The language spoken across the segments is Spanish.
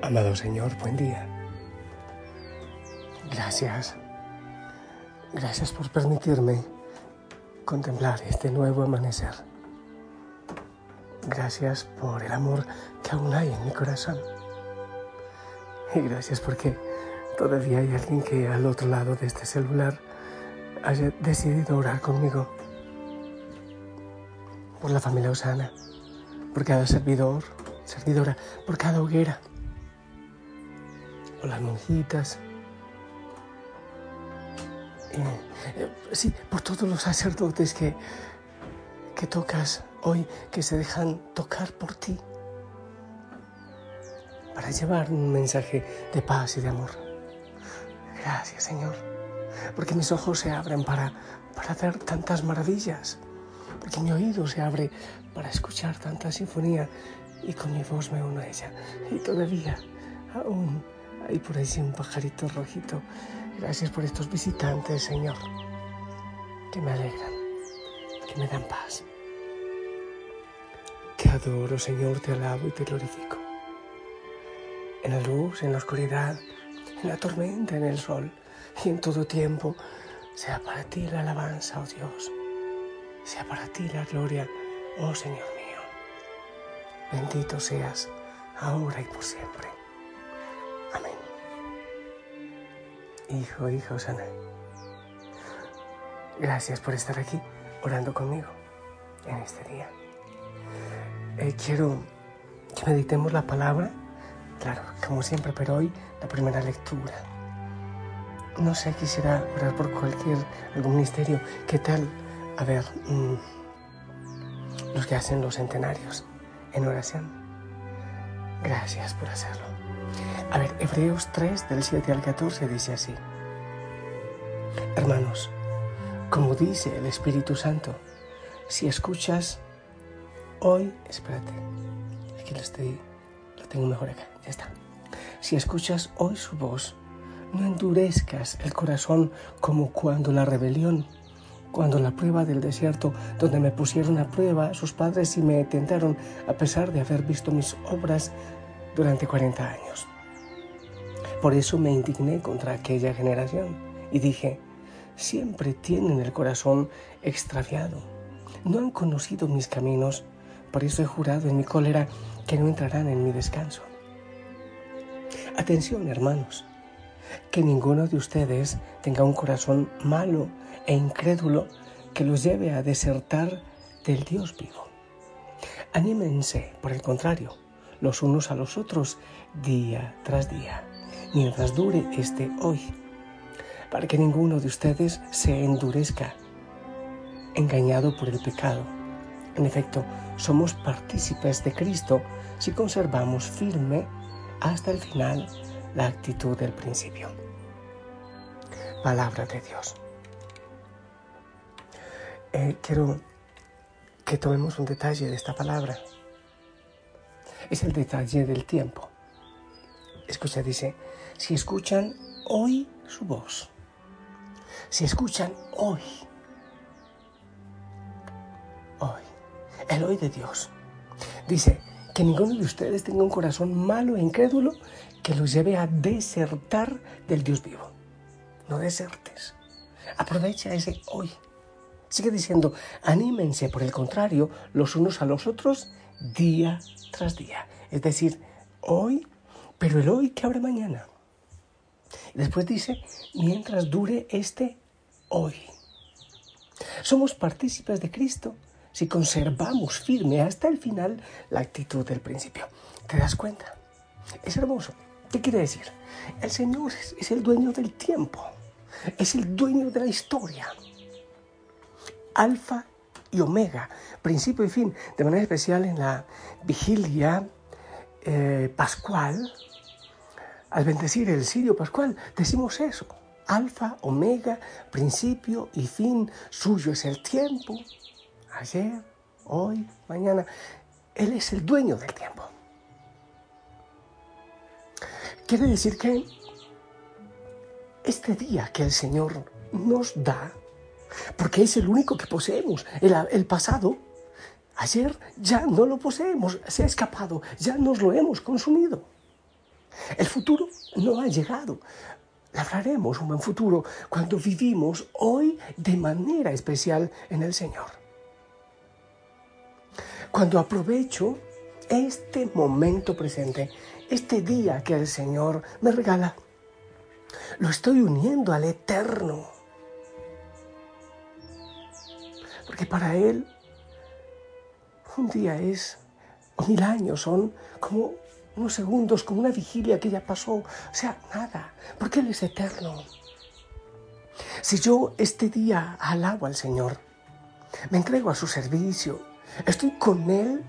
Amado Señor, buen día. Gracias. Gracias por permitirme contemplar este nuevo amanecer. Gracias por el amor que aún hay en mi corazón. Y gracias porque todavía hay alguien que al otro lado de este celular haya decidido orar conmigo. Por la familia Osana, por cada servidor, servidora, por cada hoguera por las monjitas. Eh, sí, por todos los sacerdotes que, que tocas hoy, que se dejan tocar por ti, para llevar un mensaje de paz y de amor. Gracias, Señor, porque mis ojos se abren para, para ver tantas maravillas, porque mi oído se abre para escuchar tanta sinfonía y con mi voz me uno a ella. Y todavía, aún hay por ahí un pajarito rojito. Gracias por estos visitantes, Señor, que me alegran, que me dan paz. Te adoro, Señor, te alabo y te glorifico. En la luz, en la oscuridad, en la tormenta, en el sol y en todo tiempo, sea para ti la alabanza, oh Dios. Sea para ti la gloria, oh Señor mío. Bendito seas, ahora y por siempre. Hijo, hija Osana, gracias por estar aquí orando conmigo en este día. Eh, quiero que meditemos la palabra, claro, como siempre, pero hoy la primera lectura. No sé, quisiera orar por cualquier, algún ministerio. ¿Qué tal? A ver, mmm, los que hacen los centenarios en oración. Gracias por hacerlo. A ver, Hebreos 3 del 7 al 14 dice así. Hermanos, como dice el Espíritu Santo, si escuchas hoy, espérate, aquí lo estoy, lo tengo mejor acá, ya está. Si escuchas hoy su voz, no endurezcas el corazón como cuando la rebelión, cuando la prueba del desierto, donde me pusieron a prueba sus padres y me tentaron a pesar de haber visto mis obras durante 40 años. Por eso me indigné contra aquella generación y dije, siempre tienen el corazón extraviado, no han conocido mis caminos, por eso he jurado en mi cólera que no entrarán en mi descanso. Atención, hermanos, que ninguno de ustedes tenga un corazón malo e incrédulo que los lleve a desertar del Dios vivo. Anímense, por el contrario, los unos a los otros día tras día, mientras dure este hoy, para que ninguno de ustedes se endurezca, engañado por el pecado. En efecto, somos partícipes de Cristo si conservamos firme hasta el final la actitud del principio. Palabra de Dios. Eh, quiero que tomemos un detalle de esta palabra. Es el detalle del tiempo. Escucha, dice, si escuchan hoy su voz, si escuchan hoy, hoy, el hoy de Dios, dice que ninguno de ustedes tenga un corazón malo e incrédulo que los lleve a desertar del Dios vivo. No desertes. Aprovecha ese hoy. Sigue diciendo, anímense por el contrario los unos a los otros día tras día. Es decir, hoy, pero el hoy que abre mañana. Después dice, mientras dure este hoy. Somos partícipes de Cristo si conservamos firme hasta el final la actitud del principio. ¿Te das cuenta? Es hermoso. ¿Qué quiere decir? El Señor es el dueño del tiempo, es el dueño de la historia. Alfa y Omega, principio y fin, de manera especial en la vigilia eh, pascual, al bendecir el sirio pascual, decimos eso. Alfa, omega, principio y fin, suyo es el tiempo. Ayer, hoy, mañana. Él es el dueño del tiempo. Quiere decir que este día que el Señor nos da, porque es el único que poseemos, el, pasado, ayer ya no lo poseemos, se ha escapado, ya nos lo hemos consumido. El futuro no ha llegado. Labraremos un buen futuro cuando vivimos hoy de manera especial en el Señor. Cuando aprovecho este momento presente, este día que el Señor me regala, lo estoy uniendo al eterno. Porque para Él un día es, mil años son como unos segundos, como una vigilia que ya pasó. O sea, nada, porque Él es eterno. Si yo este día alabo al Señor, me entrego a su servicio, estoy con Él,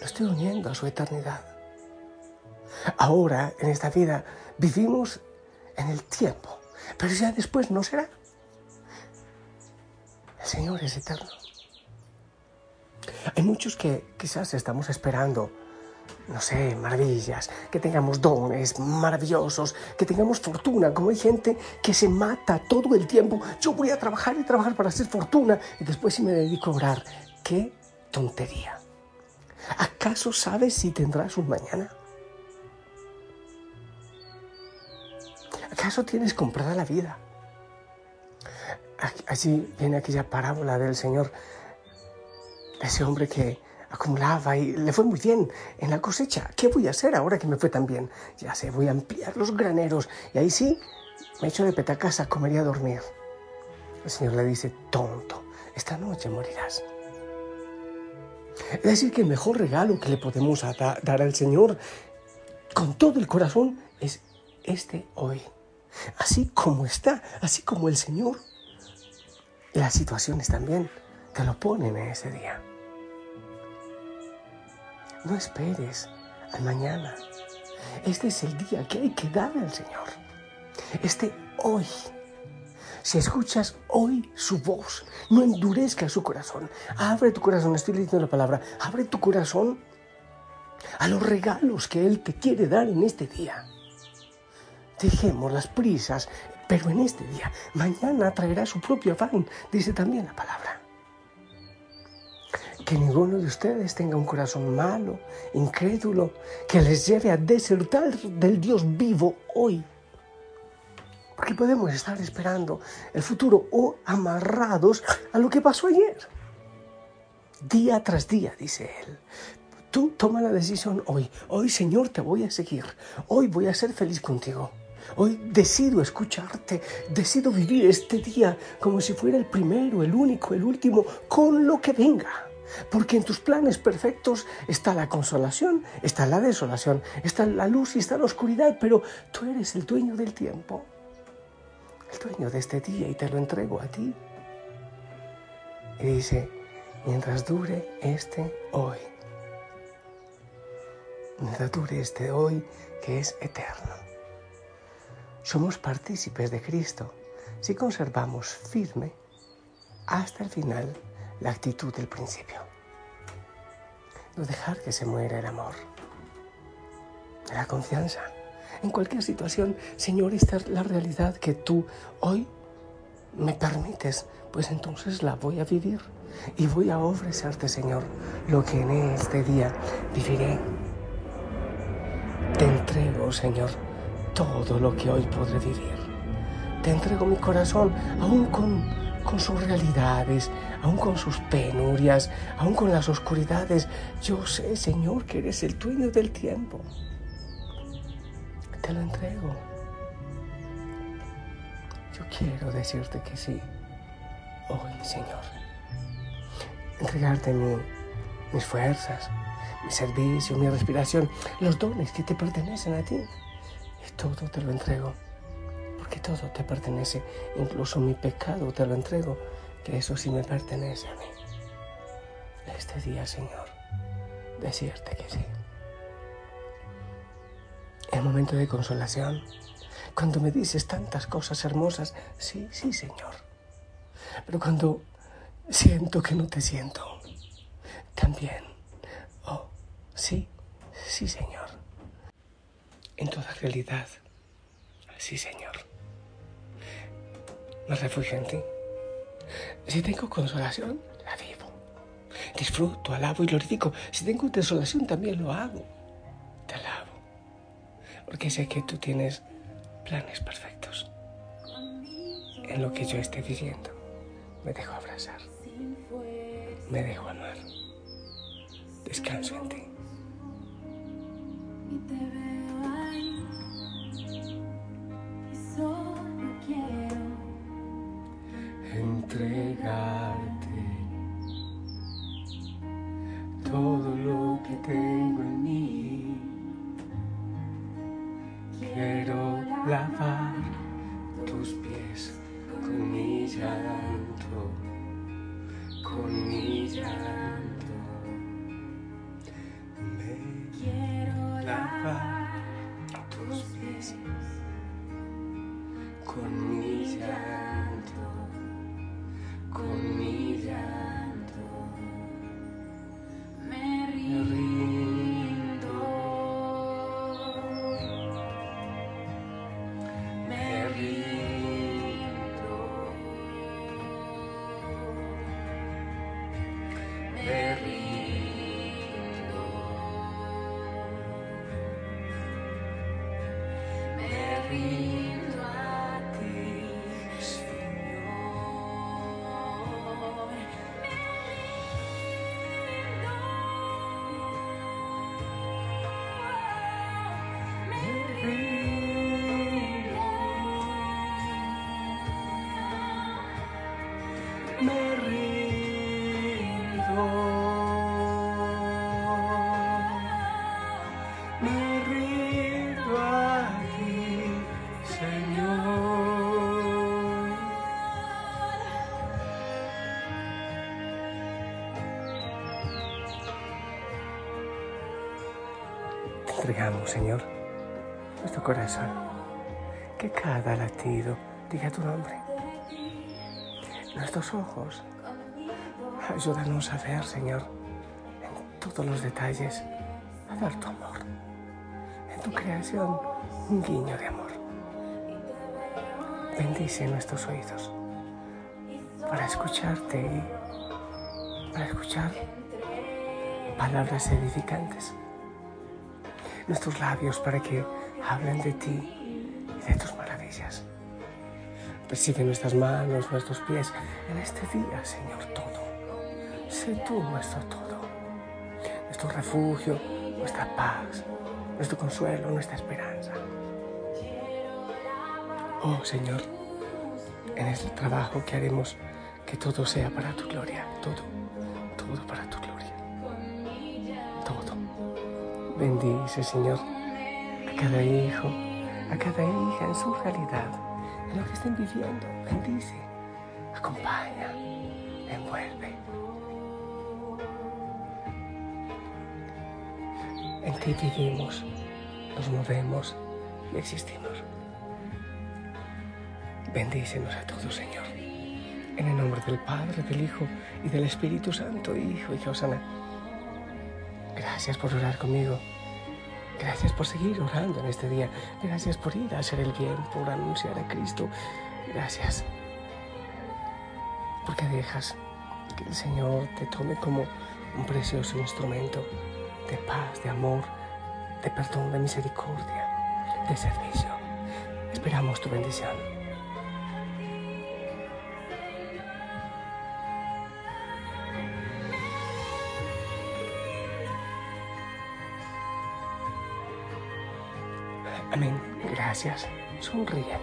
lo estoy uniendo a su eternidad. Ahora, en esta vida, vivimos en el tiempo, pero ya después no será. Señor es eterno. Hay muchos que quizás estamos esperando no sé, maravillas, que tengamos dones maravillosos, que tengamos fortuna, como hay gente que se mata todo el tiempo. Yo voy a trabajar y trabajar para hacer fortuna y después si me dedico a orar. ¡Qué tontería! ¿Acaso sabes si tendrás un mañana? ¿Acaso tienes comprada la vida? Allí viene aquella parábola del Señor, ese hombre que acumulaba y le fue muy bien en la cosecha. ¿Qué voy a hacer ahora que me fue tan bien? Ya sé, voy a ampliar los graneros y ahí sí me echo de petacasa a comer y a dormir. El Señor le dice, tonto, esta noche morirás. Es decir, que el mejor regalo que le podemos dar al Señor con todo el corazón es este hoy. Así como está, así como el Señor. Las situaciones también te lo ponen en ese día. No esperes al mañana. Este es el día que hay que darle al Señor. Este hoy. Si escuchas hoy su voz, no endurezca su corazón. Abre tu corazón, estoy leyendo la palabra. Abre tu corazón a los regalos que Él te quiere dar en este día. Dejemos las prisas, pero en este día, mañana traerá su propio afán, dice también la palabra. Que ninguno de ustedes tenga un corazón malo, incrédulo, que les lleve a desertar del Dios vivo hoy. Porque podemos estar esperando el futuro o amarrados a lo que pasó ayer. Día tras día, dice él. Tú toma la decisión hoy. Hoy, Señor, te voy a seguir. Hoy voy a ser feliz contigo. Hoy decido escucharte, decido vivir este día como si fuera el primero, el único, el último, con lo que venga. Porque en tus planes perfectos está la consolación, está la desolación, está la luz y está la oscuridad, pero tú eres el dueño del tiempo, el dueño de este día y te lo entrego a ti. Y dice, mientras dure este hoy, mientras dure este hoy que es eterno. Somos partícipes de Cristo si conservamos firme hasta el final la actitud del principio. No dejar que se muera el amor, la confianza. En cualquier situación, Señor, esta es la realidad que tú hoy me permites, pues entonces la voy a vivir y voy a ofrecerte, Señor, lo que en este día viviré. Te entrego, Señor, todo lo que hoy podré vivir. Te entrego mi corazón, aún con con sus realidades, aún con sus penurias, aún con las oscuridades. Yo sé, Señor, que eres el dueño del tiempo. Te lo entrego. Yo quiero decirte que sí, hoy, Señor. Entregarte mis fuerzas, mi servicio, mi respiración, los dones que te pertenecen a ti. Y todo te lo entrego que todo te pertenece, incluso mi pecado te lo entrego, que eso sí me pertenece a mí. Este día, Señor, decirte que sí. el momento de consolación, cuando me dices tantas cosas hermosas, sí, sí, Señor. Pero cuando siento que no te siento, también, oh, sí, sí, Señor. En toda realidad, sí, Señor. Me refugio en ti. Si tengo consolación, la vivo. Disfruto, alabo y glorifico. Si tengo desolación, también lo hago. Te alabo. Porque sé que tú tienes planes perfectos. En lo que yo esté viviendo, me dejo abrazar. Me dejo amar. Descanso en ti. Con mi llanto, con mi entregamos, Señor, nuestro corazón, que cada latido diga tu nombre. Nuestros ojos, ayúdanos a ver, Señor, en todos los detalles, a dar tu amor. En tu creación, un guiño de amor. Bendice nuestros oídos para escucharte y para escuchar palabras edificantes nuestros labios para que hablen de ti y de tus maravillas. Recibe nuestras manos, nuestros pies en este día, Señor, todo. Sé tú nuestro todo, nuestro refugio, nuestra paz, nuestro consuelo, nuestra esperanza. Oh, Señor, en este trabajo que haremos, que todo sea para tu gloria, todo, todo para tu gloria, Bendice, Señor, a cada hijo, a cada hija en su realidad, en lo que estén viviendo. Bendice, acompaña, envuelve. En ti vivimos, nos movemos existimos. Bendícenos a todos, Señor. En el nombre del Padre, del Hijo y del Espíritu Santo, Hijo y Osana. Gracias por orar conmigo. Gracias por seguir orando en este día. Gracias por ir a hacer el bien, por anunciar a Cristo. Gracias. Porque dejas que el Señor te tome como un precioso instrumento de paz, de amor, de perdón, de misericordia, de servicio. Esperamos tu bendición. Gracias. Sonríe.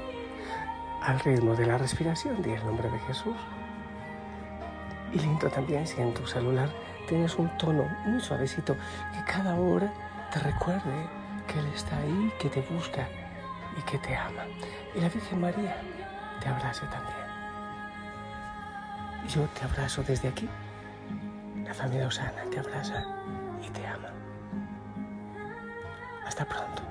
Al ritmo de la respiración, di el nombre de Jesús. Y lindo también si en tu celular tienes un tono muy suavecito que cada hora te recuerde que Él está ahí, que te busca y que te ama. Y la Virgen María te abrace también. Yo te abrazo desde aquí. La familia Osana te abraza y te ama. Hasta pronto.